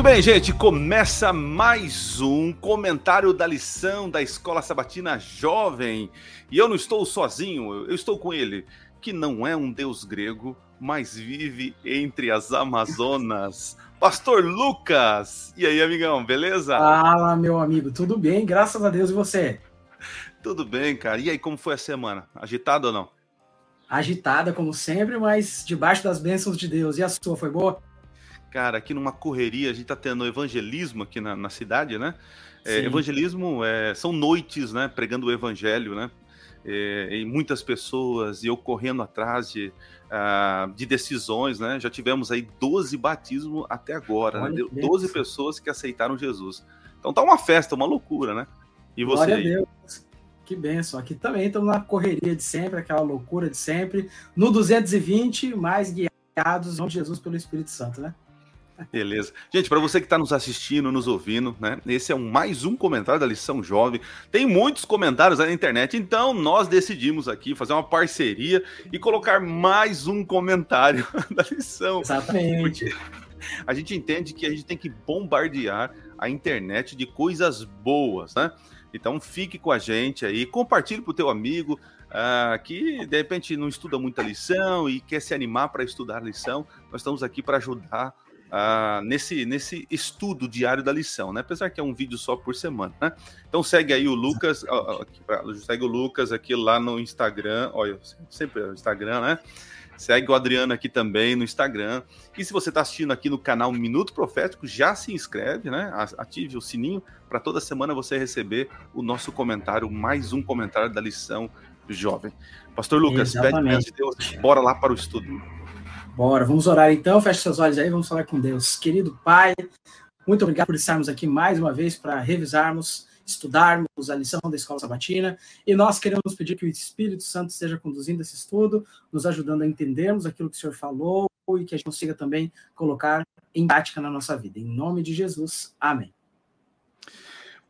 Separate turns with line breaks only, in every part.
Muito bem, gente, começa mais um comentário da lição da Escola Sabatina Jovem. E eu não estou sozinho, eu estou com ele, que não é um deus grego, mas vive entre as Amazonas. Pastor Lucas! E aí, amigão, beleza?
Fala, meu amigo, tudo bem? Graças a Deus e você?
Tudo bem, cara. E aí, como foi a semana? Agitada ou não?
Agitada, como sempre, mas debaixo das bênçãos de Deus. E a sua, foi boa?
Cara, aqui numa correria, a gente tá tendo evangelismo aqui na, na cidade, né? É, evangelismo é, são noites, né? Pregando o evangelho, né? É, e muitas pessoas, e eu correndo atrás de, uh, de decisões, né? Já tivemos aí 12 batismos até agora, né? 12 pessoas que aceitaram Jesus. Então tá uma festa, uma loucura, né?
E você Glória aí? a Deus. Que benção. Aqui também estamos na correria de sempre, aquela loucura de sempre. No 220, mais guiados de Jesus pelo Espírito Santo, né?
Beleza. Gente, para você que está nos assistindo, nos ouvindo, né? Esse é um, mais um comentário da lição jovem. Tem muitos comentários aí na internet, então nós decidimos aqui fazer uma parceria e colocar mais um comentário da lição.
Exatamente.
A gente entende que a gente tem que bombardear a internet de coisas boas, né? Então fique com a gente aí, compartilhe para o teu amigo, Uh, que de repente não estuda muita lição e quer se animar para estudar a lição, nós estamos aqui para ajudar uh, nesse, nesse estudo diário da lição, né? Apesar que é um vídeo só por semana, né? Então segue aí o Lucas, segue o Lucas aqui lá no Instagram, olha, sempre é o Instagram, né? Segue o Adriano aqui também no Instagram. E se você está assistindo aqui no canal Minuto Profético, já se inscreve, né? Ative o sininho para toda semana você receber o nosso comentário, mais um comentário da lição jovem. Pastor Lucas, Exatamente. pede de Deus, bora lá para o estudo.
Bora, vamos orar então, feche seus olhos aí, vamos falar com Deus. Querido Pai, muito obrigado por estarmos aqui mais uma vez para revisarmos, estudarmos a lição da Escola Sabatina, e nós queremos pedir que o Espírito Santo esteja conduzindo esse estudo, nos ajudando a entendermos aquilo que o Senhor falou e que a gente consiga também colocar em prática na nossa vida. Em nome de Jesus, amém.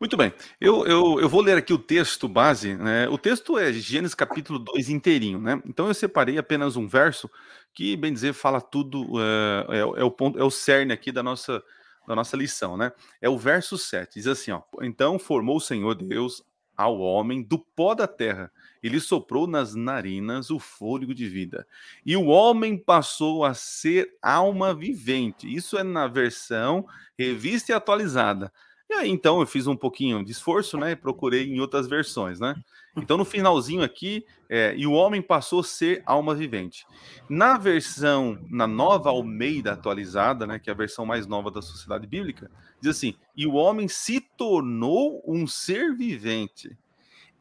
Muito bem, eu, eu, eu vou ler aqui o texto base, né? O texto é Gênesis capítulo 2 inteirinho, né? Então eu separei apenas um verso que, bem dizer, fala tudo, é, é, é, o ponto, é o cerne aqui da nossa, da nossa lição, né? É o verso 7, diz assim, ó, Então formou o Senhor Deus ao homem do pó da terra, e lhe soprou nas narinas o fôlego de vida. E o homem passou a ser alma vivente. Isso é na versão revista e atualizada. E aí, então, eu fiz um pouquinho de esforço, né? Procurei em outras versões, né? Então, no finalzinho aqui, é, e o homem passou a ser alma vivente. Na versão, na nova Almeida atualizada, né? Que é a versão mais nova da Sociedade Bíblica, diz assim: e o homem se tornou um ser vivente.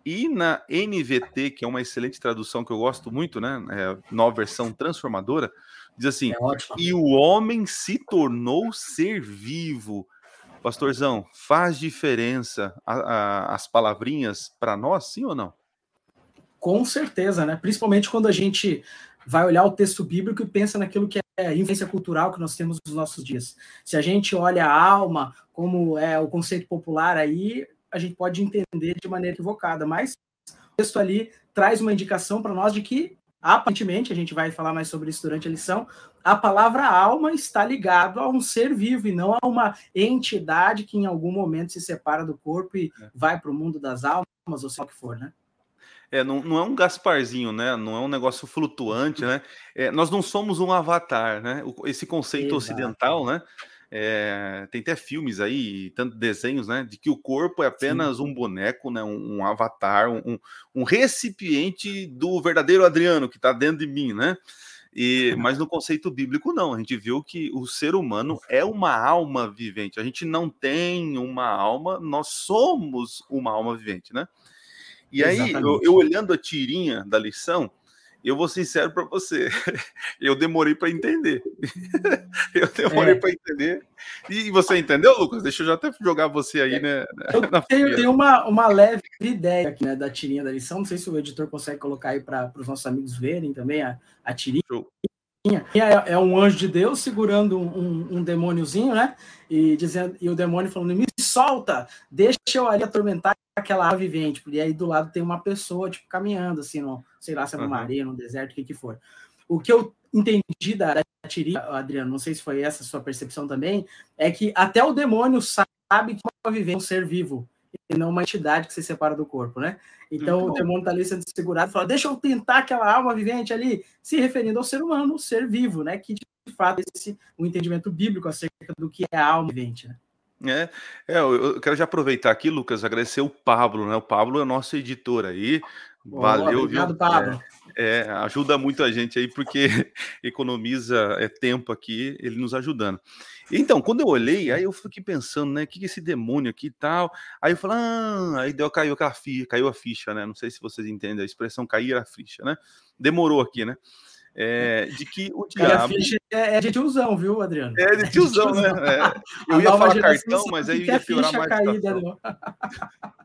E na NVT, que é uma excelente tradução que eu gosto muito, né? É, nova versão transformadora, diz assim: é e o homem se tornou ser vivo Pastorzão, faz diferença a, a, as palavrinhas para nós, sim ou não?
Com certeza, né? Principalmente quando a gente vai olhar o texto bíblico e pensa naquilo que é influência cultural que nós temos nos nossos dias. Se a gente olha a alma como é o conceito popular aí, a gente pode entender de maneira equivocada, mas o texto ali traz uma indicação para nós de que aparentemente, a gente vai falar mais sobre isso durante a lição, a palavra alma está ligado a um ser vivo e não a uma entidade que em algum momento se separa do corpo e é. vai para o mundo das almas, ou seja o que for, né?
É, não, não é um Gasparzinho, né? Não é um negócio flutuante, né? É, nós não somos um avatar, né? Esse conceito Exato. ocidental, né? É, tem até filmes aí, tanto desenhos, né? De que o corpo é apenas Sim. um boneco, né? Um, um avatar, um, um, recipiente do verdadeiro Adriano que está dentro de mim, né? E, mas no conceito bíblico, não. A gente viu que o ser humano é uma alma vivente. A gente não tem uma alma, nós somos uma alma vivente, né? E aí, eu, eu, olhando a tirinha da lição, eu vou sincero para você, eu demorei para entender. eu demorei é. para entender. E você entendeu, Lucas? Deixa eu já até jogar você aí, né?
Eu tenho, tenho, uma, uma leve ideia aqui, né, da tirinha da lição. Não sei se o editor consegue colocar aí para os nossos amigos verem também a, a tirinha. Show. É, é um anjo de Deus segurando um, um demôniozinho, né? E, dizendo, e o demônio falando: me solta, deixa eu ali atormentar aquela ave vivente. E aí do lado tem uma pessoa, tipo, caminhando, assim, no, sei lá, se é numa uhum. areia, no deserto, o que que for. O que eu entendi da, da tiria, Adriano, não sei se foi essa a sua percepção também, é que até o demônio sabe que uma vivente é um ser vivo não uma entidade que se separa do corpo, né? Então o demônio está ali sendo segurado e fala: deixa eu tentar aquela alma vivente ali, se referindo ao ser humano, o ser vivo, né? Que de fato esse o entendimento bíblico acerca do que é a alma vivente, né?
É, é, eu quero já aproveitar aqui, Lucas, agradecer o Pablo, né? O Pablo é nosso editor aí. Valeu, obrigado, viu? Pablo. É, é, ajuda muito a gente aí, porque economiza é, tempo aqui, ele nos ajudando. Então, quando eu olhei, aí eu fiquei pensando, né? O que é esse demônio aqui e tal? Aí eu falei, ah, aí deu, caiu, caiu a ficha, né? Não sei se vocês entendem a expressão cair a ficha, né? Demorou aqui, né? É, de que o diabo.
É, é de tiozão, viu, Adriano?
É de tiozão, né? É. Eu ia falar cartão, mas aí ia piorar mais. Caída,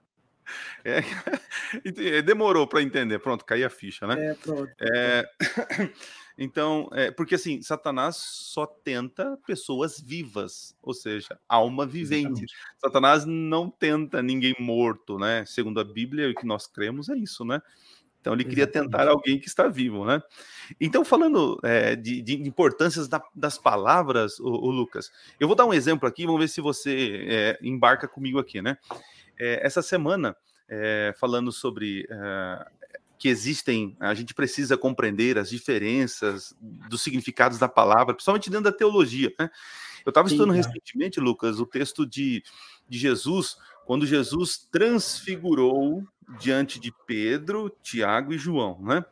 é, é, demorou para entender. Pronto, caiu a ficha, né? É, pronto. É, então, é, porque assim, Satanás só tenta pessoas vivas, ou seja, alma vivente. Exatamente. Satanás não tenta ninguém morto, né? Segundo a Bíblia, o que nós cremos é isso, né? Então ele queria Exatamente. tentar alguém que está vivo, né? Então, falando é, de, de, importâncias da, das palavras, o, o, Lucas, eu vou dar um exemplo aqui, vamos ver se você é, embarca comigo aqui, né? É, essa semana, é, falando sobre é, que existem, a gente precisa compreender as diferenças dos significados da palavra, principalmente dentro da teologia, né? Eu estava estudando recentemente, Lucas, o texto de, de Jesus, quando Jesus transfigurou diante de Pedro, Tiago e João, né?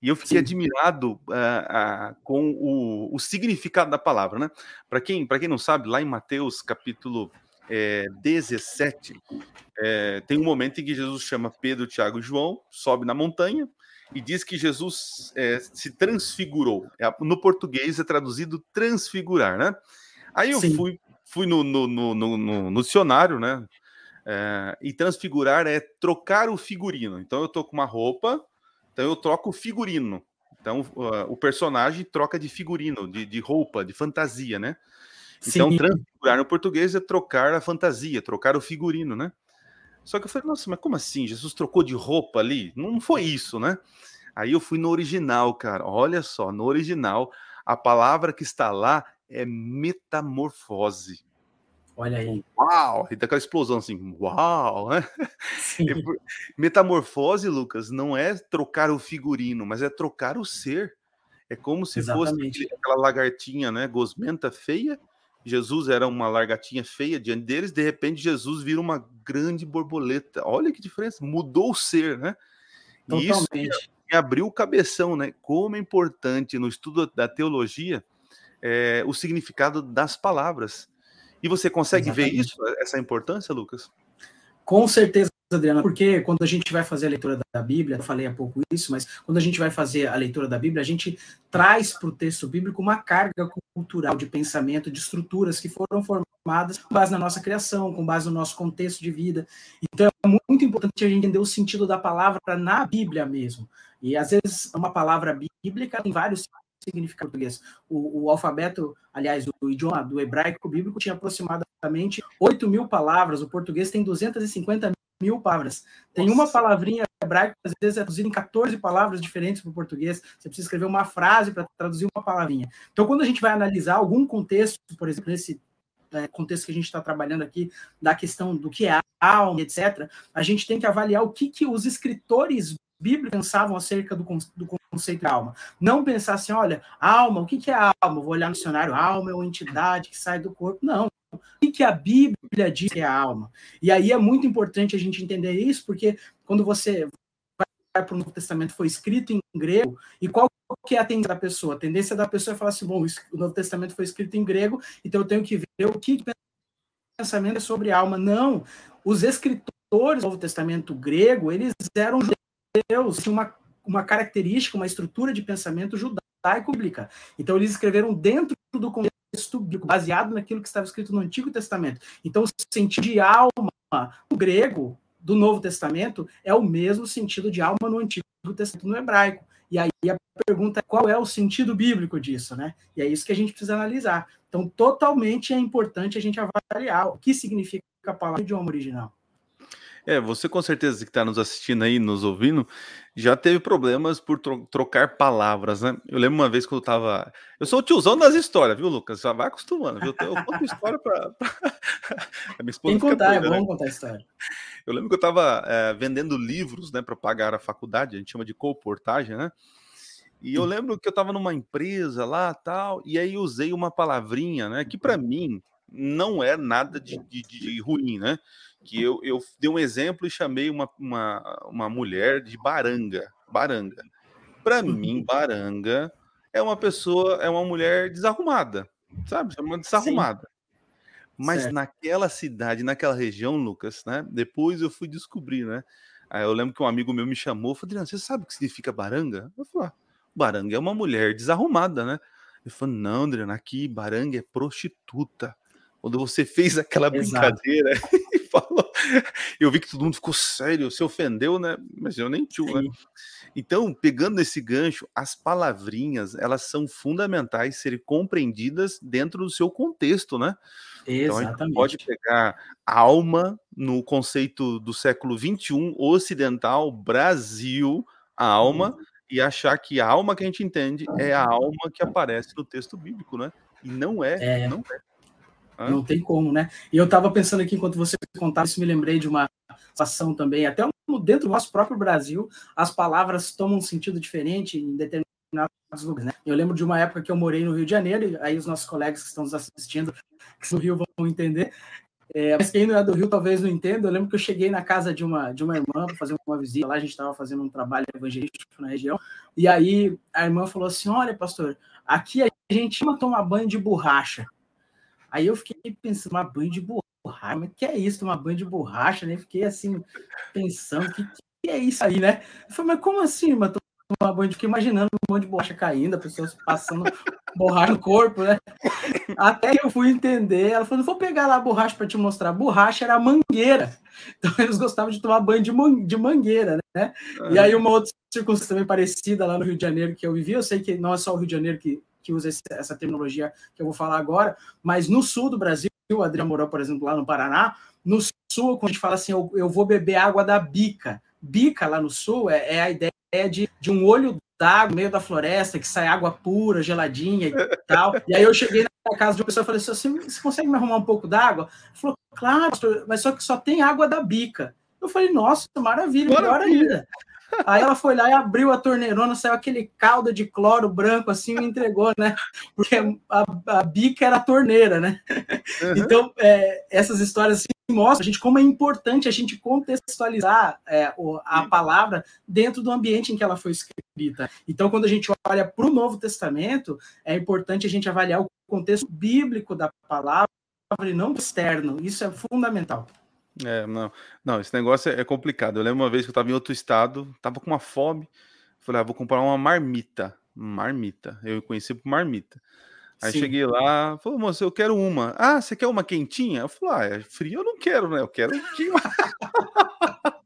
E eu fiquei Sim. admirado uh, uh, com o, o, significado da palavra, né? Para quem, quem não sabe, lá em Mateus capítulo é, 17, é, tem um momento em que Jesus chama Pedro, Tiago e João, sobe na montanha e diz que Jesus é, se transfigurou. É, no português é traduzido transfigurar, né? Aí eu Sim. fui, fui no, no, no, no, no dicionário, né? É, e transfigurar é trocar o figurino. Então eu tô com uma roupa, então eu troco o figurino. Então uh, o personagem troca de figurino, de, de roupa, de fantasia, né? Então Sim. transfigurar no português é trocar a fantasia, trocar o figurino, né? Só que eu falei, nossa, mas como assim? Jesus trocou de roupa ali? Não foi isso, né? Aí eu fui no original, cara. Olha só, no original, a palavra que está lá é metamorfose.
Olha aí.
Uau! E daquela explosão assim, uau! Né? Metamorfose, Lucas, não é trocar o figurino, mas é trocar o ser. É como se Exatamente. fosse aquela lagartinha, né? Gosmenta feia. Jesus era uma largatinha feia diante deles, de repente Jesus vira uma grande borboleta. Olha que diferença, mudou o ser, né? Totalmente. E isso abriu o cabeção, né? Como é importante no estudo da teologia é, o significado das palavras. E você consegue Exatamente. ver isso, essa importância, Lucas?
Com certeza, Adriana, porque quando a gente vai fazer a leitura da Bíblia, eu falei há pouco isso, mas quando a gente vai fazer a leitura da Bíblia, a gente traz para o texto bíblico uma carga cultural de pensamento, de estruturas que foram formadas com base na nossa criação, com base no nosso contexto de vida. Então é muito importante a gente entender o sentido da palavra na Bíblia mesmo. E às vezes uma palavra bíblica tem vários significa português. O, o, alfabeto, aliás, o idioma do hebraico bíblico tinha aproximadamente 8 mil palavras, o português tem 250 mil palavras. Tem Nossa. uma palavrinha hebraica, às vezes é traduzida em 14 palavras diferentes para o português. Você precisa escrever uma frase para traduzir uma palavrinha. Então, quando a gente vai analisar algum contexto, por exemplo, nesse é, contexto que a gente está trabalhando aqui, da questão do que é alma, etc., a gente tem que avaliar o que, que os escritores bíblicos pensavam acerca do, do conceito de alma. Não pensar assim, olha, alma, o que, que é alma? Vou olhar no dicionário, alma é uma entidade que sai do corpo. Não. O que, a Bíblia diz que é a alma? E aí é muito importante a gente entender isso, porque quando você vai para o Novo Testamento, foi escrito em grego, e qual que é a tendência da pessoa? A tendência da pessoa é falar assim, bom, o Novo Testamento foi escrito em grego, então eu tenho que ver o que pensamento é sobre alma. Não, os escritores do Novo Testamento grego, eles eram judeus, tinham uma uma característica, uma estrutura de pensamento judaico. Então, eles escreveram dentro do contexto bíblico, baseado naquilo que estava escrito no Antigo Testamento. Então, o sentido de alma no grego do Novo Testamento é o mesmo sentido de alma no Antigo Testamento no hebraico. E aí a pergunta é qual é o sentido bíblico disso, né? E é isso que a gente precisa analisar. Então, totalmente é importante a gente avaliar o que significa a palavra idioma original.
É, você com certeza que está nos assistindo aí, nos ouvindo, já teve problemas por tro trocar palavras, né? Eu lembro uma vez que eu tava. Eu sou o tiozão das histórias, viu, Lucas? Já vai acostumando, viu? Eu conto história para.
a minha esposa Tem que contar, é bom né? contar a história.
Eu lembro que eu estava é, vendendo livros, né, para pagar a faculdade, a gente chama de co-portagem, né? E eu lembro que eu estava numa empresa lá, tal, e aí usei uma palavrinha, né, que para mim não é nada de, de, de ruim, né? Que eu, eu dei um exemplo e chamei uma, uma, uma mulher de baranga. Baranga. Para mim, uhum. baranga é uma pessoa, é uma mulher desarrumada, sabe? É uma desarrumada. Sim. Mas certo. naquela cidade, naquela região, Lucas, né? Depois eu fui descobrir, né? Aí eu lembro que um amigo meu me chamou, falou, Adriano, você sabe o que significa baranga? Eu falei, ah, baranga é uma mulher desarrumada, né? Ele falou, não, Adriano, aqui baranga é prostituta. Quando você fez aquela brincadeira e falou, eu vi que todo mundo ficou sério, se ofendeu, né? Mas eu nem tio, né? Então, pegando esse gancho, as palavrinhas, elas são fundamentais serem compreendidas dentro do seu contexto, né? Exatamente. Então, a gente pode pegar alma no conceito do século 21 ocidental, Brasil, a alma, uhum. e achar que a alma que a gente entende é a alma que aparece no texto bíblico, né? E não é, é. não é.
Não tem como, né? E eu estava pensando aqui, enquanto você contava isso, me lembrei de uma situação também, até dentro do nosso próprio Brasil, as palavras tomam um sentido diferente em determinados lugares, né? Eu lembro de uma época que eu morei no Rio de Janeiro, e aí os nossos colegas que estão nos assistindo, que do Rio vão entender, é, mas quem não é do Rio talvez não entenda. Eu lembro que eu cheguei na casa de uma, de uma irmã para fazer uma visita. Lá a gente estava fazendo um trabalho evangelístico na região. E aí a irmã falou assim: Olha, pastor, aqui a gente ama tomar banho de borracha. Aí eu fiquei pensando, uma banho de borracha, mas que é isso, uma banho de borracha, né? Fiquei assim, pensando, que, que é isso aí, né? Eu falei, mas como assim, mas uma banho de fiquei imaginando um monte de borracha caindo, a pessoa passando borracha no corpo, né? Até eu fui entender, ela falou, vou pegar lá a borracha para te mostrar. Borracha era mangueira. Então eles gostavam de tomar banho de, man de mangueira, né? E aí uma outra circunstância também parecida lá no Rio de Janeiro que eu vivi, eu sei que não é só o Rio de Janeiro que que usa essa terminologia que eu vou falar agora, mas no sul do Brasil, o Adriano morou, por exemplo, lá no Paraná, no sul, quando a gente fala assim, eu, eu vou beber água da bica. Bica lá no sul é, é a ideia de, de um olho d'água no meio da floresta, que sai água pura, geladinha e tal. E aí eu cheguei na casa de uma pessoa e falei assim: você consegue me arrumar um pouco d'água? Falou, claro, mas só que só tem água da bica. Eu falei, nossa, maravilha, melhor ainda. Aí ela foi lá e abriu a torneirona, saiu aquele caldo de cloro branco assim e entregou, né? Porque a, a bica era a torneira, né? Uhum. Então, é, essas histórias assim, mostram a gente como é importante a gente contextualizar é, a palavra dentro do ambiente em que ela foi escrita. Então, quando a gente olha para o Novo Testamento, é importante a gente avaliar o contexto bíblico da palavra e não externo. Isso é fundamental.
É, não, não, esse negócio é, é complicado. Eu lembro uma vez que eu estava em outro estado, estava com uma fome, falei, ah, vou comprar uma marmita, marmita. Eu conheci por marmita. Aí Sim. cheguei lá, falou, moço, eu quero uma. Ah, você quer uma quentinha? Eu falei, ah, é frio eu não quero, né? Eu quero pouquinho.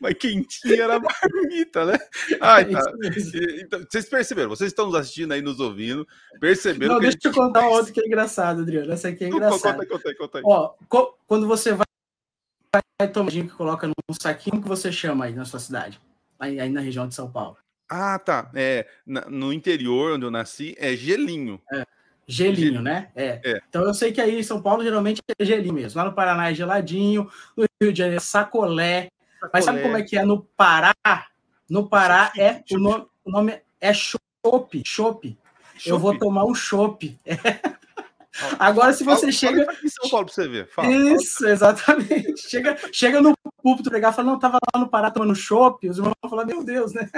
Mas quentinha era marmita, né? Ah, tá. Então, vocês perceberam, vocês estão nos assistindo aí, nos ouvindo, perceberam.
Não, deixa eu contar um outro que é engraçado, Adriano. Essa aqui é engraçada. Conta, conta, conta aí. Ó, quando você vai tomadinho que coloca num saquinho que você chama aí na sua cidade, aí, aí na região de São Paulo?
Ah, tá. É, no interior onde eu nasci é gelinho.
É. Gelinho, gelinho, né? É. é. Então eu sei que aí em São Paulo geralmente é gelinho mesmo. Lá no Paraná é geladinho, no Rio de Janeiro é sacolé. sacolé. Mas sabe como é que é no Pará? No Pará é o nome, o nome é chope, chope. Eu vou tomar um chope. É. Agora, se você chega.
Em São Paulo pra você ver.
Fala, Isso, fala. exatamente. Chega, chega no púlpito e fala: não, tava lá no Pará tomando chopp. Os irmãos vão falar: meu Deus, né?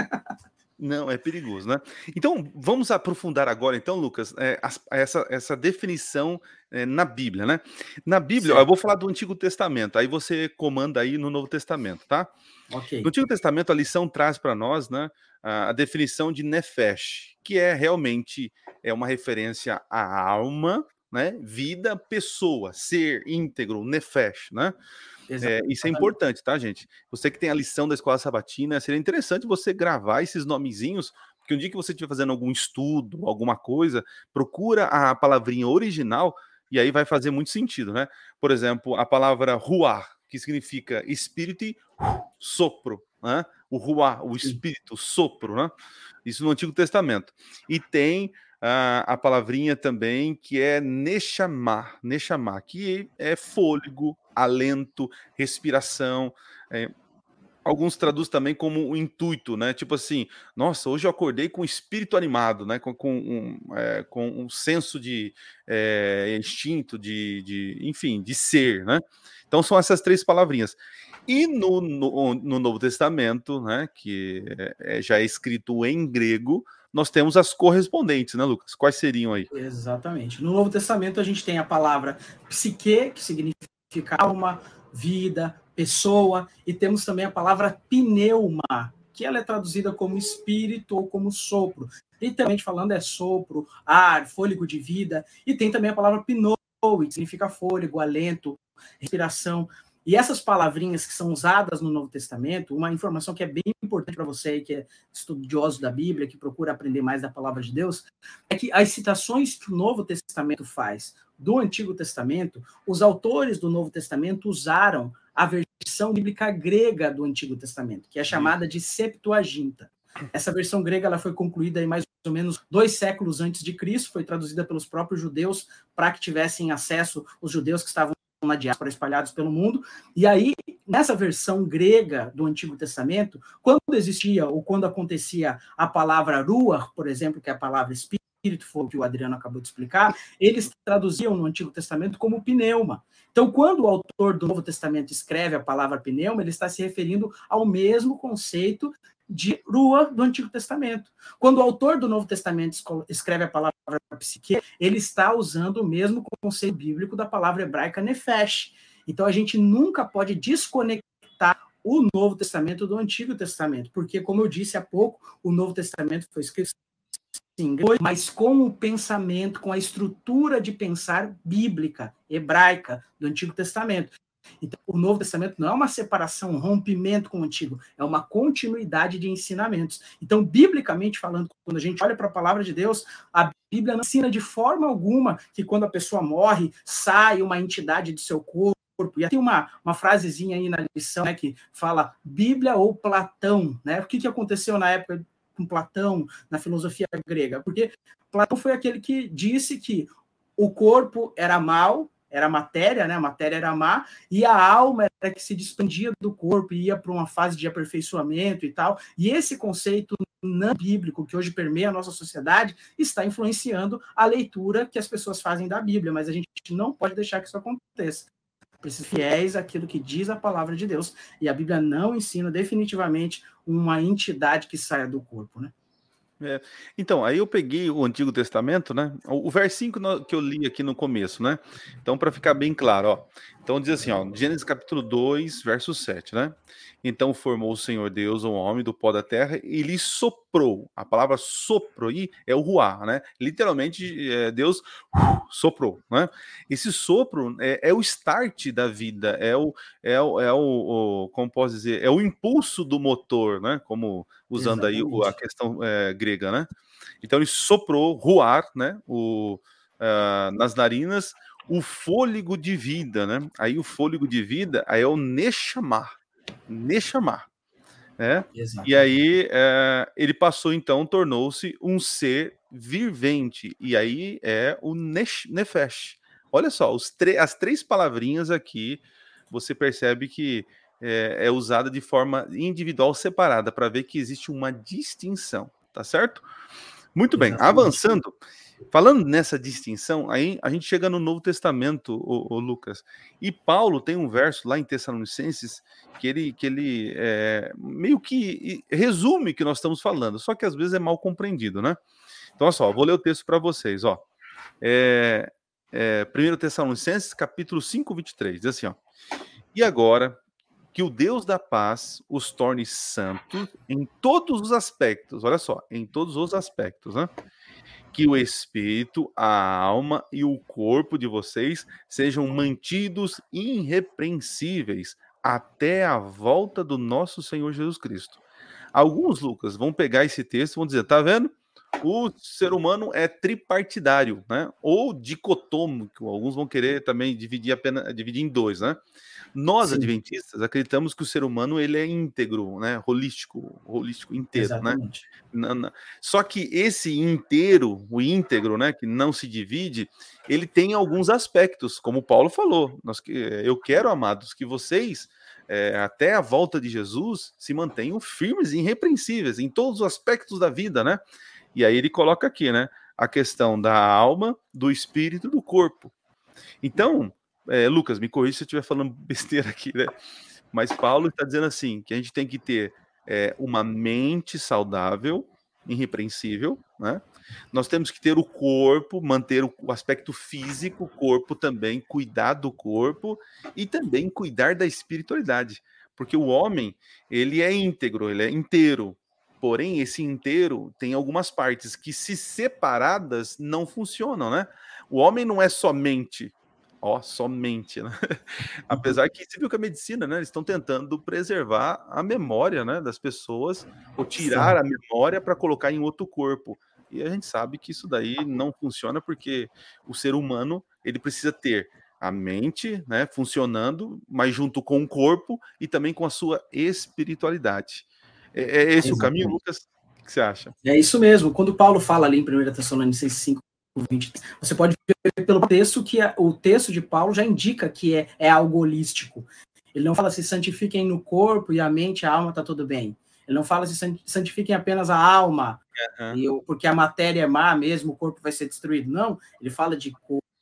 Não, é perigoso, né? Então, vamos aprofundar agora, então, Lucas, é, essa, essa definição é, na Bíblia, né? Na Bíblia, ó, eu vou falar do Antigo Testamento, aí você comanda aí no Novo Testamento, tá? Okay. No Antigo Testamento, a lição traz para nós, né, a, a, definição de Nefesh, que é realmente é uma referência à alma, né? Vida, pessoa, ser íntegro, nefesh, né? É, isso é importante, tá, gente? Você que tem a lição da escola sabatina, seria interessante você gravar esses nomezinhos, que um dia que você estiver fazendo algum estudo, alguma coisa, procura a palavrinha original e aí vai fazer muito sentido, né? Por exemplo, a palavra ruar, que significa espírito e sopro, né? O ruar, o espírito, sopro, né? Isso no Antigo Testamento. E tem a, a palavrinha também que é nechamar, nechamar, que é fôlego, alento, respiração. É, alguns traduzem também como o intuito, né? Tipo assim, nossa, hoje eu acordei com espírito animado, né? Com, com, um, é, com um senso de é, instinto, de, de, enfim, de ser, né? Então são essas três palavrinhas. E no, no, no Novo Testamento, né? Que é, já é escrito em grego, nós temos as correspondentes, né, Lucas? Quais seriam aí?
Exatamente. No Novo Testamento a gente tem a palavra psique, que significa alma, vida, pessoa, e temos também a palavra pneuma, que ela é traduzida como espírito ou como sopro. Literalmente falando é sopro, ar, fôlego de vida, e tem também a palavra pneu, que significa fôlego, alento, respiração. E essas palavrinhas que são usadas no Novo Testamento, uma informação que é bem importante para você que é estudioso da Bíblia, que procura aprender mais da palavra de Deus, é que as citações que o Novo Testamento faz do Antigo Testamento, os autores do Novo Testamento usaram a versão bíblica grega do Antigo Testamento, que é chamada de Septuaginta. Essa versão grega ela foi concluída em mais ou menos dois séculos antes de Cristo, foi traduzida pelos próprios judeus para que tivessem acesso os judeus que estavam na diáspora espalhados pelo mundo. E aí, nessa versão grega do Antigo Testamento, quando existia ou quando acontecia a palavra ruach, por exemplo, que é a palavra espírito, foi o que o Adriano acabou de explicar, eles traduziam no Antigo Testamento como pneuma. Então, quando o autor do Novo Testamento escreve a palavra pneuma, ele está se referindo ao mesmo conceito de Rua do Antigo Testamento. Quando o autor do Novo Testamento escreve a palavra psique, ele está usando o mesmo conceito bíblico da palavra hebraica nefesh. Então a gente nunca pode desconectar o Novo Testamento do Antigo Testamento, porque, como eu disse há pouco, o Novo Testamento foi escrito mas com o pensamento, com a estrutura de pensar bíblica, hebraica do Antigo Testamento. Então, o Novo Testamento não é uma separação, um rompimento com o Antigo, é uma continuidade de ensinamentos. Então, biblicamente falando, quando a gente olha para a palavra de Deus, a Bíblia não ensina de forma alguma que quando a pessoa morre, sai uma entidade de seu corpo. E tem uma, uma frasezinha aí na lição né, que fala Bíblia ou Platão. Né? O que, que aconteceu na época com Platão, na filosofia grega? Porque Platão foi aquele que disse que o corpo era mal, era matéria, né? A matéria era má, e a alma era que se desprendia do corpo e ia para uma fase de aperfeiçoamento e tal. E esse conceito não bíblico que hoje permeia a nossa sociedade está influenciando a leitura que as pessoas fazem da Bíblia, mas a gente não pode deixar que isso aconteça. Precisa fiéis àquilo que diz a palavra de Deus, e a Bíblia não ensina definitivamente uma entidade que saia do corpo, né?
É. Então, aí eu peguei o Antigo Testamento, né? O, o versinho que eu li aqui no começo, né? Então, para ficar bem claro, ó. Então diz assim, ó, Gênesis capítulo 2, verso 7, né? Então formou o Senhor Deus o homem do pó da terra e lhe soprou. A palavra sopro aí é o ruar, né? Literalmente, é, Deus uh, soprou, né? Esse sopro é, é, o start da vida, é o, é o, é o, o, como posso dizer, é o impulso do motor, né? Como usando Exatamente. aí a questão é, grega, né? Então ele soprou, ruar, né? O, uh, nas narinas, o fôlego de vida, né? Aí o fôlego de vida aí é o Nechamar. Nechamar. Né? E aí é, ele passou, então, tornou-se um ser vivente. E aí é o Nefesh. Olha só, as três palavrinhas aqui, você percebe que é, é usada de forma individual separada, para ver que existe uma distinção, tá certo? Muito bem, Exatamente. avançando. Falando nessa distinção, aí a gente chega no Novo Testamento, o, o Lucas, e Paulo tem um verso lá em Tessalonicenses que ele, que ele é, meio que resume o que nós estamos falando, só que às vezes é mal compreendido, né? Então, olha só, vou ler o texto para vocês, ó. É, é, 1 Tessalonicenses, capítulo 5, 23, diz assim, ó. E agora, que o Deus da paz os torne santos em todos os aspectos, olha só, em todos os aspectos, né? Que o espírito, a alma e o corpo de vocês sejam mantidos irrepreensíveis até a volta do nosso Senhor Jesus Cristo. Alguns, Lucas, vão pegar esse texto e vão dizer, tá vendo? O ser humano é tripartidário, né? Ou dicotômico. Alguns vão querer também dividir apenas dividir em dois, né? Nós, Sim. adventistas, acreditamos que o ser humano ele é íntegro, né? Holístico, holístico inteiro, né? Exatamente. né? Só que esse inteiro, o íntegro, né, que não se divide, ele tem alguns aspectos, como Paulo falou. Nós, eu quero, amados, que vocês é, até a volta de Jesus se mantenham firmes e irrepreensíveis em todos os aspectos da vida, né? E aí ele coloca aqui, né? A questão da alma, do espírito do corpo. Então, é, Lucas, me corrija se eu estiver falando besteira aqui, né? Mas Paulo está dizendo assim: que a gente tem que ter é, uma mente saudável, irrepreensível, né? Nós temos que ter o corpo, manter o, o aspecto físico, o corpo também, cuidar do corpo e também cuidar da espiritualidade, porque o homem ele é íntegro, ele é inteiro. Porém, esse inteiro tem algumas partes que, se separadas, não funcionam, né? O homem não é somente, Ó, somente, né? Apesar que você viu que a medicina, né? Eles estão tentando preservar a memória, né, das pessoas, ou tirar a memória para colocar em outro corpo. E a gente sabe que isso daí não funciona porque o ser humano ele precisa ter a mente, né, funcionando, mas junto com o corpo e também com a sua espiritualidade. É, é esse Exatamente. o caminho, Lucas? O que você acha?
É isso mesmo. Quando Paulo fala ali em 1 Tessalonicenses 5, 20. Você pode ver pelo texto que é, o texto de Paulo já indica que é, é algo holístico. Ele não fala se santifiquem no corpo e a mente, a alma está tudo bem. Ele não fala se santifiquem apenas a alma, uhum. porque a matéria é má mesmo, o corpo vai ser destruído. Não, ele fala de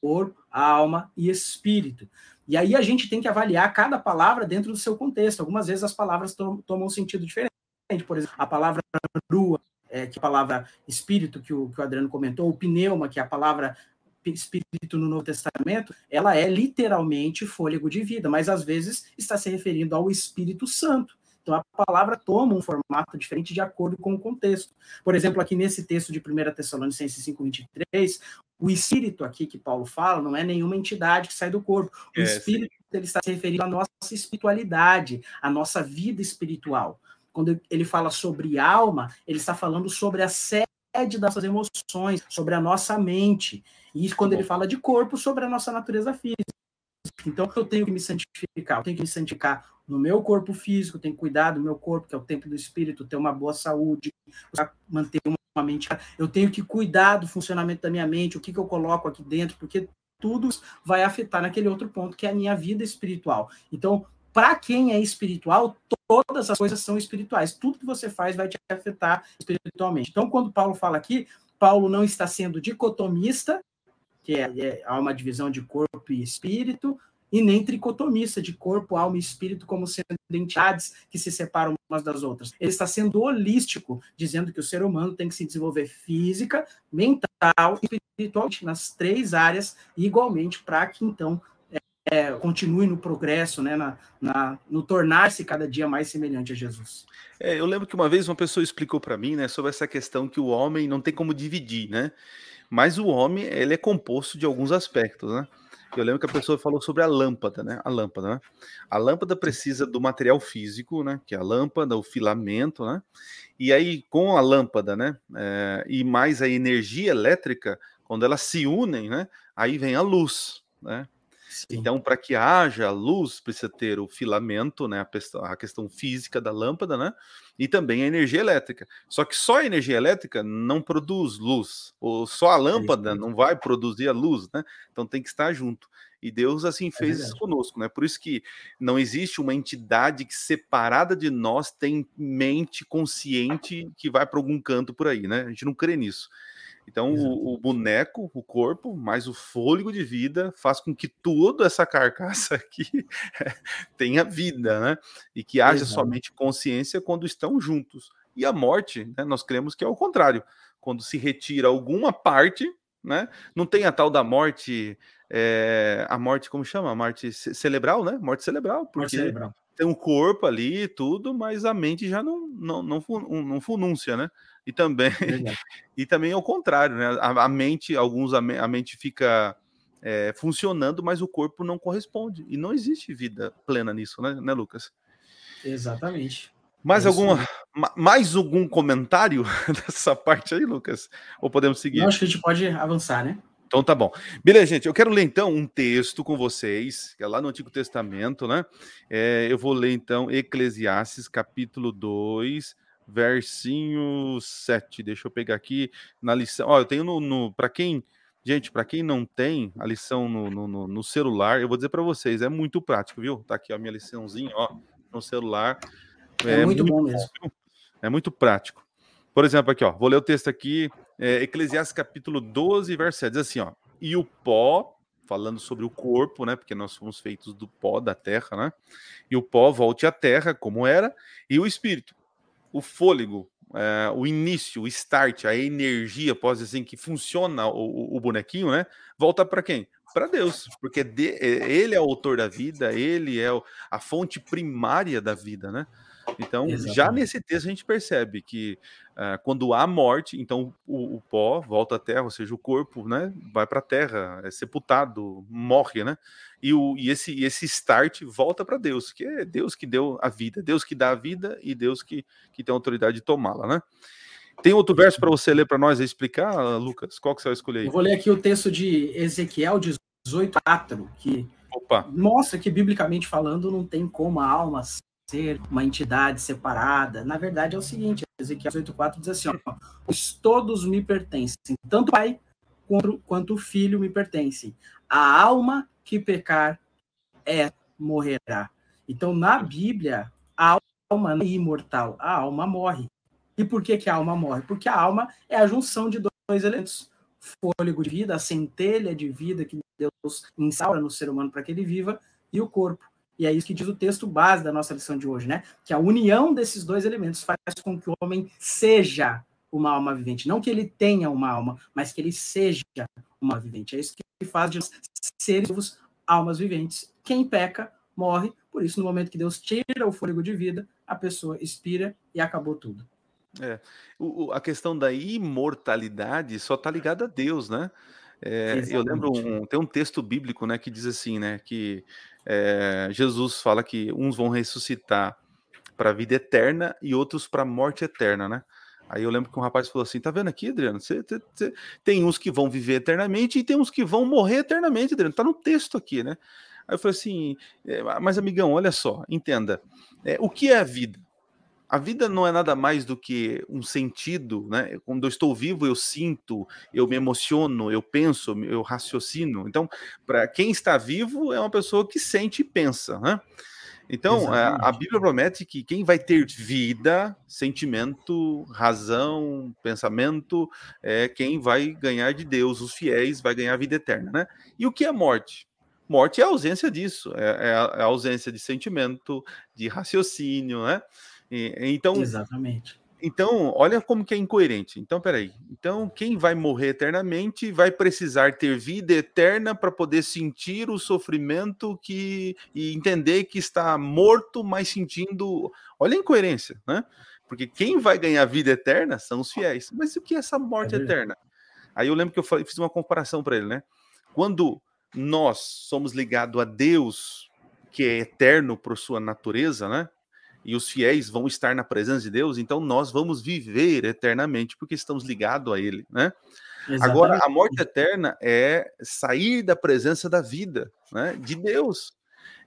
corpo, alma e espírito. E aí a gente tem que avaliar cada palavra dentro do seu contexto. Algumas vezes as palavras tom, tomam um sentido diferente. Por exemplo, a palavra rua é, que é a palavra espírito, que o, que o Adriano comentou, o pneuma, que é a palavra espírito no Novo Testamento, ela é literalmente fôlego de vida, mas às vezes está se referindo ao Espírito Santo. Então a palavra toma um formato diferente de acordo com o contexto. Por exemplo, aqui nesse texto de 1 Tessalonicenses 5:23, o espírito aqui que Paulo fala não é nenhuma entidade que sai do corpo. O é, espírito ele está se referindo à nossa espiritualidade, à nossa vida espiritual quando ele fala sobre alma, ele está falando sobre a sede das nossas emoções, sobre a nossa mente. E quando ele fala de corpo, sobre a nossa natureza física. Então, eu tenho que me santificar, eu tenho que me santificar no meu corpo físico, tenho que cuidar do meu corpo, que é o templo do espírito, ter uma boa saúde, manter uma mente. Eu tenho que cuidar do funcionamento da minha mente, o que, que eu coloco aqui dentro, porque tudo vai afetar naquele outro ponto, que é a minha vida espiritual. Então, para quem é espiritual, todas as coisas são espirituais. Tudo que você faz vai te afetar espiritualmente. Então, quando Paulo fala aqui, Paulo não está sendo dicotomista, que é, é, há uma divisão de corpo e espírito, e nem tricotomista, de corpo, alma e espírito, como sendo entidades que se separam umas das outras. Ele está sendo holístico, dizendo que o ser humano tem que se desenvolver física, mental e espiritualmente, nas três áreas, igualmente, para que então é, continue no progresso, né, na, na no tornar-se cada dia mais semelhante a Jesus.
É, eu lembro que uma vez uma pessoa explicou para mim, né, sobre essa questão que o homem não tem como dividir, né? Mas o homem, ele é composto de alguns aspectos, né? Eu lembro que a pessoa falou sobre a lâmpada, né? A lâmpada, né? A lâmpada precisa do material físico, né? Que é a lâmpada, o filamento, né? E aí, com a lâmpada, né? É, e mais a energia elétrica, quando elas se unem, né? Aí vem a luz, né? Então, para que haja luz, precisa ter o filamento, né, a questão física da lâmpada, né, e também a energia elétrica. Só que só a energia elétrica não produz luz, ou só a é lâmpada não vai produzir a luz, né? Então tem que estar junto. E Deus assim é fez é isso conosco, né? Por isso que não existe uma entidade que separada de nós tem mente consciente que vai para algum canto por aí, né? A gente não crê nisso. Então, o, o, boneco, o corpo, mais o fôlego de vida, faz com que toda essa carcaça aqui tenha vida, né? E que haja Exato. somente consciência quando estão juntos. E a morte, né, nós cremos que é o contrário. Quando se retira alguma parte, né? Não tem a tal da morte, é, a morte, como chama? A morte cerebral, né? Morte cerebral, porque morte cerebral. Tem um corpo ali e tudo, mas a mente já não, não, não, não, não funúncia, né? E também, e também ao contrário, né? A, a mente, alguns a, a mente fica é, funcionando, mas o corpo não corresponde. E não existe vida plena nisso, né, né Lucas?
Exatamente.
Mais, é alguma, mais algum comentário dessa parte aí, Lucas? Ou podemos seguir? Eu
acho que a gente pode avançar, né?
Então tá bom. Beleza, gente. Eu quero ler então um texto com vocês, que é lá no Antigo Testamento, né? É, eu vou ler então Eclesiastes, capítulo 2, versinho 7. Deixa eu pegar aqui na lição. Ó, eu tenho no. no para quem. Gente, para quem não tem a lição no, no, no celular, eu vou dizer para vocês, é muito prático, viu? Tá aqui a minha liçãozinha, ó, no celular.
É, é muito, muito, bom mesmo.
É muito prático. Por exemplo, aqui, ó, vou ler o texto aqui, é, Eclesiastes capítulo 12, verso 7, diz assim, ó, e o pó, falando sobre o corpo, né, porque nós fomos feitos do pó da terra, né, e o pó volte à terra como era, e o espírito, o fôlego, é, o início, o start, a energia, pode dizer assim, que funciona o, o bonequinho, né, volta para quem? Para Deus, porque de, é, ele é o autor da vida, ele é a fonte primária da vida, né, então, Exatamente. já nesse texto a gente percebe que uh, quando há morte, então o, o, pó volta à terra, ou seja, o corpo, né, vai para a terra, é sepultado, morre, né? E, o, e esse, esse start volta para Deus, que é Deus que deu a vida, Deus que dá a vida e Deus que, que tem a autoridade de tomá-la, né? Tem outro verso para você ler para nós e explicar, Lucas? Qual que você vai escolher aí?
Eu vou ler aqui o texto de Ezequiel 18:4, que Opa. mostra que, biblicamente falando, não tem como a alma ser uma entidade separada. Na verdade, é o seguinte: Ezequiel 8,4 diz assim: ó, todos me pertencem, tanto o pai quanto, o filho me pertencem. A alma que pecar é morrerá. Então, na Bíblia, a alma não é imortal, a alma morre. E por que, que a alma morre? Porque a alma é a junção de dois elementos: fôlego de vida, a centelha de vida que Deus instaura no ser humano para que ele viva, e o corpo. E é isso que diz o texto base da nossa lição de hoje, né? Que a união desses dois elementos faz com que o homem seja uma alma vivente. Não que ele tenha uma alma, mas que ele seja uma vivente. É isso que faz de nós seres vivos, almas viventes. Quem peca, morre. Por isso, no momento que Deus tira o fôlego de vida, a pessoa expira e acabou tudo.
É. O, a questão da imortalidade só está ligada a Deus, né? É, eu lembro, um, tem um texto bíblico né, que diz assim, né? Que é, Jesus fala que uns vão ressuscitar para a vida eterna e outros para a morte eterna, né? Aí eu lembro que um rapaz falou assim: tá vendo aqui, Adriano? Cê, cê, cê, tem uns que vão viver eternamente e tem uns que vão morrer eternamente, Adriano. Tá no texto aqui, né? Aí eu falei assim: é, mas amigão, olha só, entenda. É, o que é a vida? A vida não é nada mais do que um sentido, né? Quando eu estou vivo, eu sinto, eu me emociono, eu penso, eu raciocino. Então, para quem está vivo, é uma pessoa que sente e pensa, né? Então, a, a, Bíblia promete que quem vai ter vida, sentimento, razão, pensamento, é quem vai ganhar de Deus, os fiéis, vai ganhar a vida eterna, né? E o que é morte? Morte é a ausência disso, é, é a, é a ausência de sentimento, de raciocínio, né? Então,
Exatamente.
Então, olha como que é incoerente. Então, peraí. Então, quem vai morrer eternamente vai precisar ter vida eterna para poder sentir o sofrimento que e entender que está morto, mas sentindo. Olha a incoerência, né? Porque quem vai ganhar vida eterna são os fiéis. Mas o que é essa morte é eterna? Aí eu lembro que eu falei, fiz uma comparação para ele, né? Quando nós somos ligados a Deus, que é eterno por sua natureza, né? E os fiéis vão estar na presença de Deus, então nós vamos viver eternamente, porque estamos ligados a Ele, né? Exatamente. Agora, a morte eterna é sair da presença da vida, né? De Deus.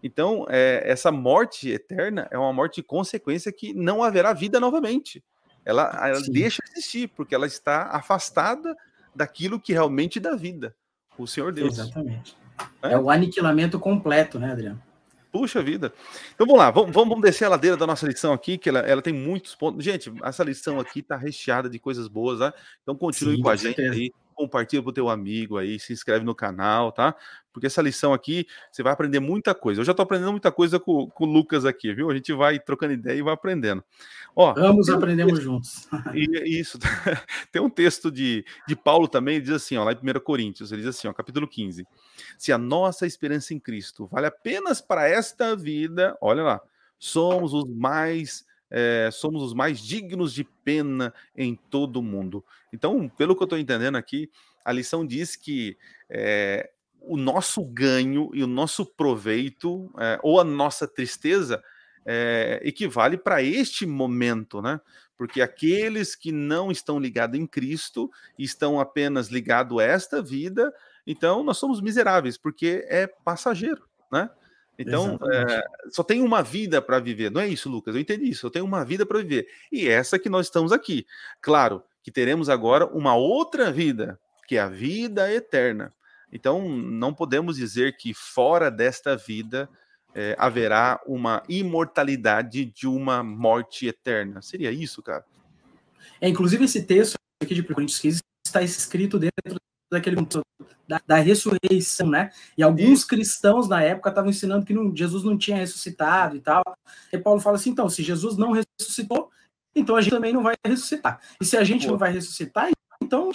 Então, é, essa morte eterna é uma morte de consequência que não haverá vida novamente. Ela, ela deixa de existir, porque ela está afastada daquilo que realmente dá vida, o Senhor Deus.
Exatamente. É, é o aniquilamento completo, né, Adriano?
Puxa vida. Então vamos lá, vamos, vamos descer a ladeira da nossa lição aqui, que ela, ela tem muitos pontos. Gente, essa lição aqui está recheada de coisas boas, tá? Então continue Sim, com a gente aí compartilha para o teu amigo aí, se inscreve no canal, tá? Porque essa lição aqui, você vai aprender muita coisa. Eu já estou aprendendo muita coisa com, com o Lucas aqui, viu? A gente vai trocando ideia e vai aprendendo.
Ó, Vamos aprendemos juntos.
isso. tem um texto de, de Paulo também, ele diz assim, ó, lá em 1 Coríntios, ele diz assim, ó, capítulo 15. Se a nossa esperança em Cristo vale apenas para esta vida, olha lá, somos os mais é, somos os mais dignos de pena em todo o mundo. Então, pelo que eu estou entendendo aqui, a lição diz que é, o nosso ganho e o nosso proveito, é, ou a nossa tristeza, é, equivale para este momento, né? Porque aqueles que não estão ligados em Cristo estão apenas ligados a esta vida, então nós somos miseráveis, porque é passageiro, né? Então, é, só tem uma vida para viver. Não é isso, Lucas? Eu entendi isso. Eu tenho uma vida para viver. E essa que nós estamos aqui. Claro que teremos agora uma outra vida, que é a vida eterna. Então, não podemos dizer que fora desta vida é, haverá uma imortalidade de uma morte eterna. Seria isso, cara?
É, inclusive, esse texto aqui de Coríntios 15 está escrito dentro daquele da, da, ressurreição, né? E alguns cristãos na época estavam ensinando que não, Jesus não tinha ressuscitado e tal. E Paulo fala assim: então, se Jesus não ressuscitou, então a gente também não vai ressuscitar. E se a gente Pô. não vai ressuscitar, então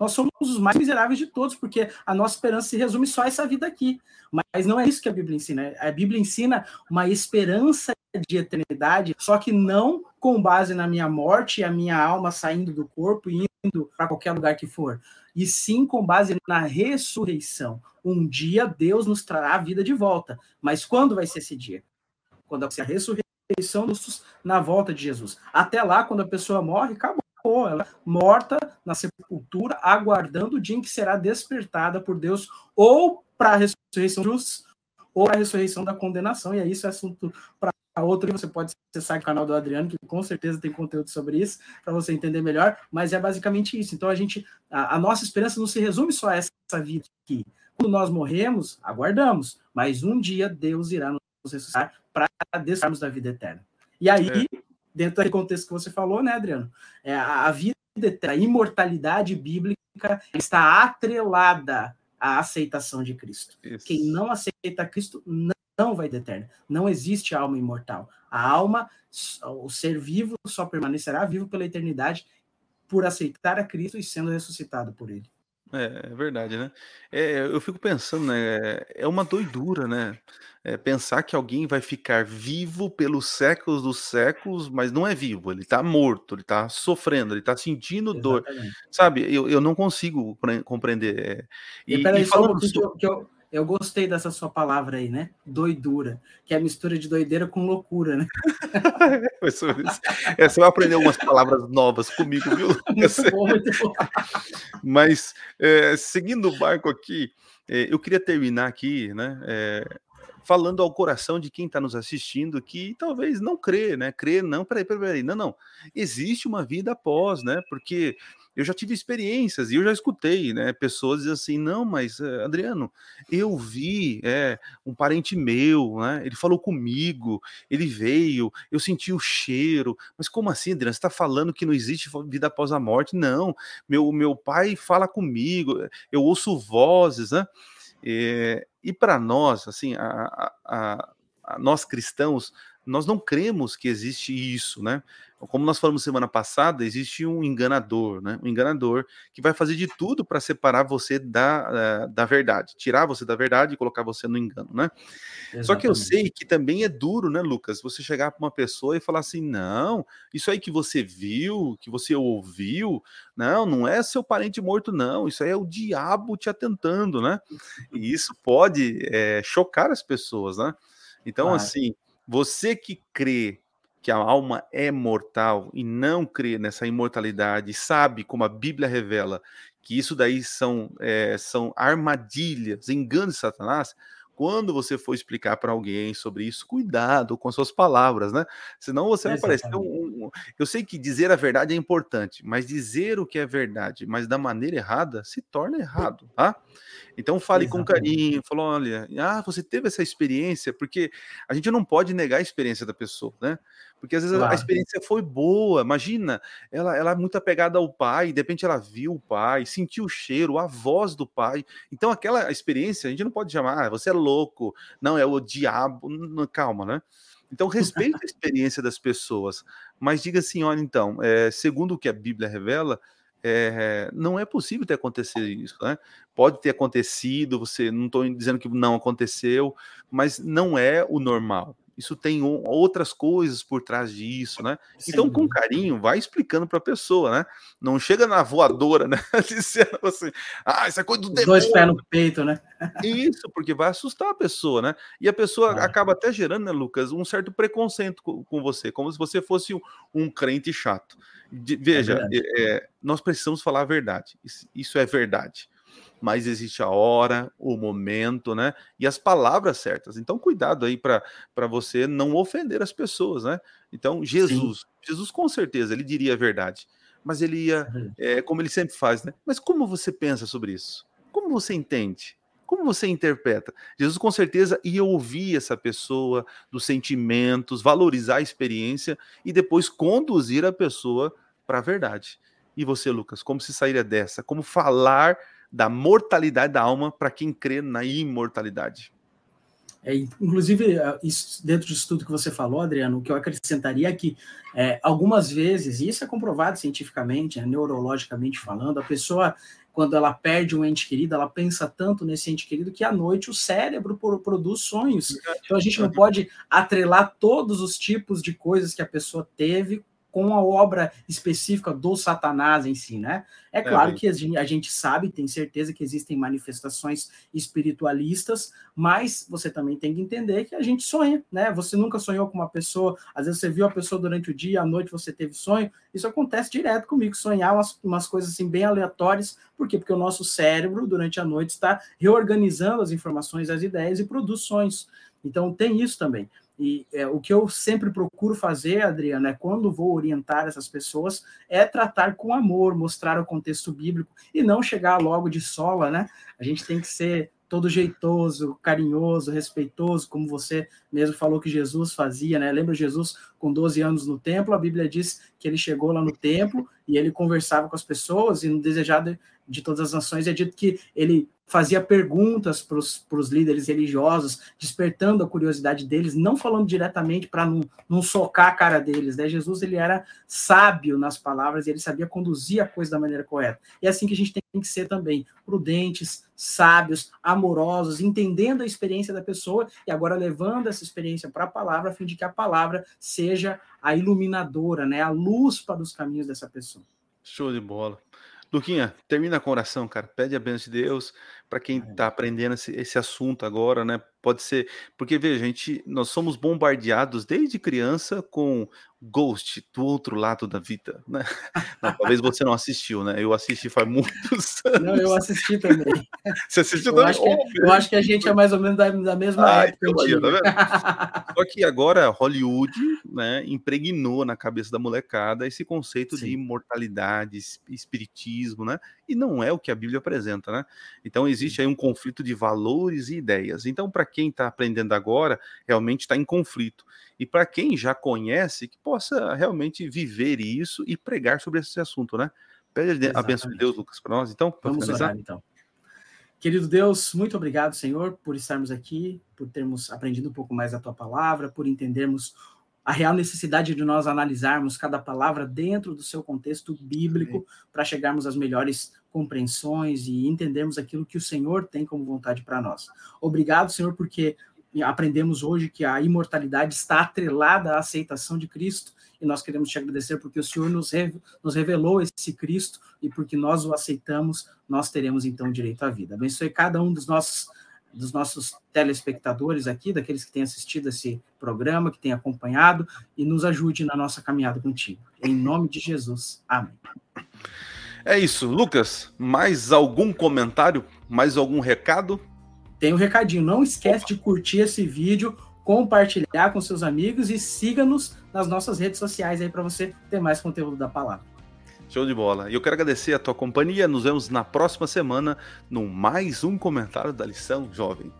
nós somos os mais miseráveis de todos, porque a nossa esperança se resume só a essa vida aqui. Mas não é isso que a Bíblia ensina. A Bíblia ensina uma esperança de eternidade, só que não com base na minha morte e a minha alma saindo do corpo e indo para qualquer lugar que for, e sim com base na ressurreição. Um dia Deus nos trará a vida de volta. Mas quando vai ser esse dia? Quando a ressurreição na volta de Jesus. Até lá, quando a pessoa morre, acabou ela é morta na sepultura, aguardando o dia em que será despertada por Deus, ou para a ressurreição dos, ou para a ressurreição da condenação. E aí, isso é assunto para outro. Você pode acessar o canal do Adriano, que com certeza tem conteúdo sobre isso, para você entender melhor. Mas é basicamente isso. Então, a gente, a, a nossa esperança não se resume só a essa vida aqui. Quando nós morremos, aguardamos, mas um dia Deus irá nos ressuscitar para desfrutarmos da vida eterna. E aí, é dentro do contexto que você falou, né, Adriano? É, a vida a imortalidade bíblica está atrelada à aceitação de Cristo. Isso. Quem não aceita Cristo não vai ter eterno. Não existe alma imortal. A alma, o ser vivo, só permanecerá vivo pela eternidade por aceitar a Cristo e sendo ressuscitado por ele.
É, é verdade, né? É, eu fico pensando, né? É uma doidura, né? É, pensar que alguém vai ficar vivo pelos séculos dos séculos, mas não é vivo, ele tá morto, ele tá sofrendo, ele tá sentindo dor, sabe? Eu, eu não consigo compreender. É,
e, e, peraí, e falando só um eu, que eu eu gostei dessa sua palavra aí, né? Doidura, que é a mistura de doideira com loucura, né?
é, você vai aprender algumas palavras novas comigo, viu? Muito bom, muito bom. Mas, é, seguindo o barco aqui, é, eu queria terminar aqui, né? É, falando ao coração de quem está nos assistindo que talvez não crê, né? Crê, não, peraí, peraí, peraí, não, não. Existe uma vida após, né? Porque eu já tive experiências e eu já escutei, né? Pessoas assim, não, mas eh, Adriano, eu vi é, um parente meu, né? Ele falou comigo, ele veio, eu senti o cheiro. Mas como assim, Adriano? Você está falando que não existe vida após a morte? Não, meu, meu pai fala comigo, eu ouço vozes, né? É, e para nós, assim, a, a, a, nós cristãos, nós não cremos que existe isso, né? como nós falamos semana passada, existe um enganador, né? Um enganador que vai fazer de tudo para separar você da, uh, da verdade, tirar você da verdade e colocar você no engano, né? Exatamente. Só que eu sei que também é duro, né, Lucas? Você chegar para uma pessoa e falar assim: não, isso aí que você viu, que você ouviu, não, não é seu parente morto, não, isso aí é o diabo te atentando, né? E isso pode é, chocar as pessoas, né? Então, assim, você que crê que a alma é mortal e não crê nessa imortalidade, sabe como a Bíblia revela que isso daí são, é, são armadilhas, enganos de Satanás, quando você for explicar para alguém sobre isso, cuidado com suas palavras, né? Senão você vai parecer um, Eu sei que dizer a verdade é importante, mas dizer o que é verdade, mas da maneira errada, se torna errado, tá? Então fale Exatamente. com carinho, fala, olha, ah, você teve essa experiência, porque a gente não pode negar a experiência da pessoa, né? Porque às vezes claro. a experiência foi boa. Imagina, ela, ela é muito apegada ao pai, de repente ela viu o pai, sentiu o cheiro, a voz do pai. Então, aquela experiência, a gente não pode chamar, ah, você é louco, não, é o diabo. Não, calma, né? Então, respeite a experiência das pessoas, mas diga assim: olha, então, é, segundo o que a Bíblia revela, é, não é possível ter acontecido isso, né? Pode ter acontecido, você não estou dizendo que não aconteceu, mas não é o normal. Isso tem outras coisas por trás disso, né? Sim. Então, com carinho, vai explicando para a pessoa, né? Não chega na voadora, né? Dizendo assim, ah, isso é coisa do demônio.
Dois pés no peito, né?
Isso, porque vai assustar a pessoa, né? E a pessoa ah. acaba até gerando, né, Lucas, um certo preconceito com, você, como se você fosse um, um crente chato. De, veja, é é, nós precisamos falar a verdade. Isso, isso é verdade mas existe a hora, o momento, né? E as palavras certas. Então, cuidado aí para você não ofender as pessoas, né? Então, Jesus, Sim. Jesus com certeza, ele diria a verdade, mas ele ia, é, como ele sempre faz, né? Mas como você pensa sobre isso? Como você entende? Como você interpreta? Jesus com certeza ia ouvir essa pessoa, dos sentimentos, valorizar a experiência e depois conduzir a pessoa para a verdade. E você, Lucas, como se sairia dessa? Como falar da mortalidade da alma para quem crê na imortalidade.
É, inclusive, é, isso, dentro disso tudo que você falou, Adriano, o que eu acrescentaria é que é, algumas vezes, e isso é comprovado cientificamente, né, neurologicamente falando, a pessoa, quando ela perde um ente querido, ela pensa tanto nesse ente querido que à noite o cérebro produz sonhos. Então a gente não pode atrelar todos os tipos de coisas que a pessoa teve com a obra específica do Satanás em si, né? É, é claro é, que a gente sabe, tem certeza que existem manifestações espiritualistas, mas você também tem que entender que a gente sonha, né? Você nunca sonhou com uma pessoa, às vezes você viu a pessoa durante o dia, à noite você teve sonho. Isso acontece direto comigo, sonhar umas, umas coisas assim bem aleatórias. Por quê? Porque o nosso cérebro, durante a noite, está reorganizando as informações, as ideias e produz sonhos. Então tem isso também. E é, o que eu sempre procuro fazer, Adriana, é quando vou orientar essas pessoas, é tratar com amor, mostrar o contexto bíblico e não chegar logo de sola, né? A gente tem que ser todo jeitoso, carinhoso, respeitoso, como você mesmo falou que Jesus fazia, né? Lembra Jesus com 12 anos no templo? A Bíblia diz que ele chegou lá no templo e ele conversava com as pessoas e no desejado de todas as nações é dito que ele fazia perguntas para os líderes religiosos, despertando a curiosidade deles, não falando diretamente para não, não socar a cara deles. Né? Jesus ele era sábio nas palavras e ele sabia conduzir a coisa da maneira correta. E é assim que a gente tem que ser também, prudentes, sábios, amorosos, entendendo a experiência da pessoa e agora levando essa experiência para a palavra, a fim de que a palavra seja a iluminadora, né? a luz para os caminhos dessa pessoa.
Show de bola. Luquinha, termina com oração, cara. Pede a bênção de Deus para quem está aprendendo esse, esse, assunto agora, né? Pode ser, porque veja, gente, nós somos bombardeados desde criança com Ghost do outro lado da vida, né? Não, talvez você não assistiu, né? Eu assisti faz muitos
anos. Não, eu assisti também.
Você assistiu
eu
também?
Acho que, eu acho que a gente é mais ou menos da, da mesma ah, época. Dia, tá
vendo? Só que agora Hollywood, né, impregnou na cabeça da molecada esse conceito Sim. de imortalidade, espiritismo, né? E não é o que a Bíblia apresenta, né? Então existe aí um conflito de valores e ideias. Então, para quem está aprendendo agora, realmente está em conflito e para quem já conhece, que possa realmente viver isso e pregar sobre esse assunto, né? Pede Exatamente. a bênção de Deus, Lucas, para nós, então.
Vamos finalizar? orar, então. Querido Deus, muito obrigado, Senhor, por estarmos aqui, por termos aprendido um pouco mais a tua palavra, por entendermos a real necessidade de nós analisarmos cada palavra dentro do seu contexto bíblico para chegarmos às melhores compreensões e entendermos aquilo que o Senhor tem como vontade para nós. Obrigado, Senhor, porque aprendemos hoje que a imortalidade está atrelada à aceitação de Cristo, e nós queremos te agradecer porque o Senhor nos, revelou esse Cristo, e porque nós o aceitamos, nós teremos então direito à vida. Abençoe cada um dos nossos dos nossos telespectadores aqui, daqueles que têm assistido esse programa, que têm acompanhado, e nos ajude na nossa caminhada contigo. Em nome de Jesus. Amém.
É isso. Lucas, mais algum comentário? Mais algum recado?
tem um recadinho. Não esquece de curtir esse vídeo, compartilhar com seus amigos e siga-nos nas nossas redes sociais aí para você ter mais conteúdo da palavra.
Show de bola. E eu quero agradecer a tua companhia. Nos vemos na próxima semana no mais um comentário da lição jovem.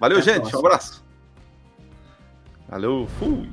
Valeu, Até gente. Um abraço. Valeu. Fui.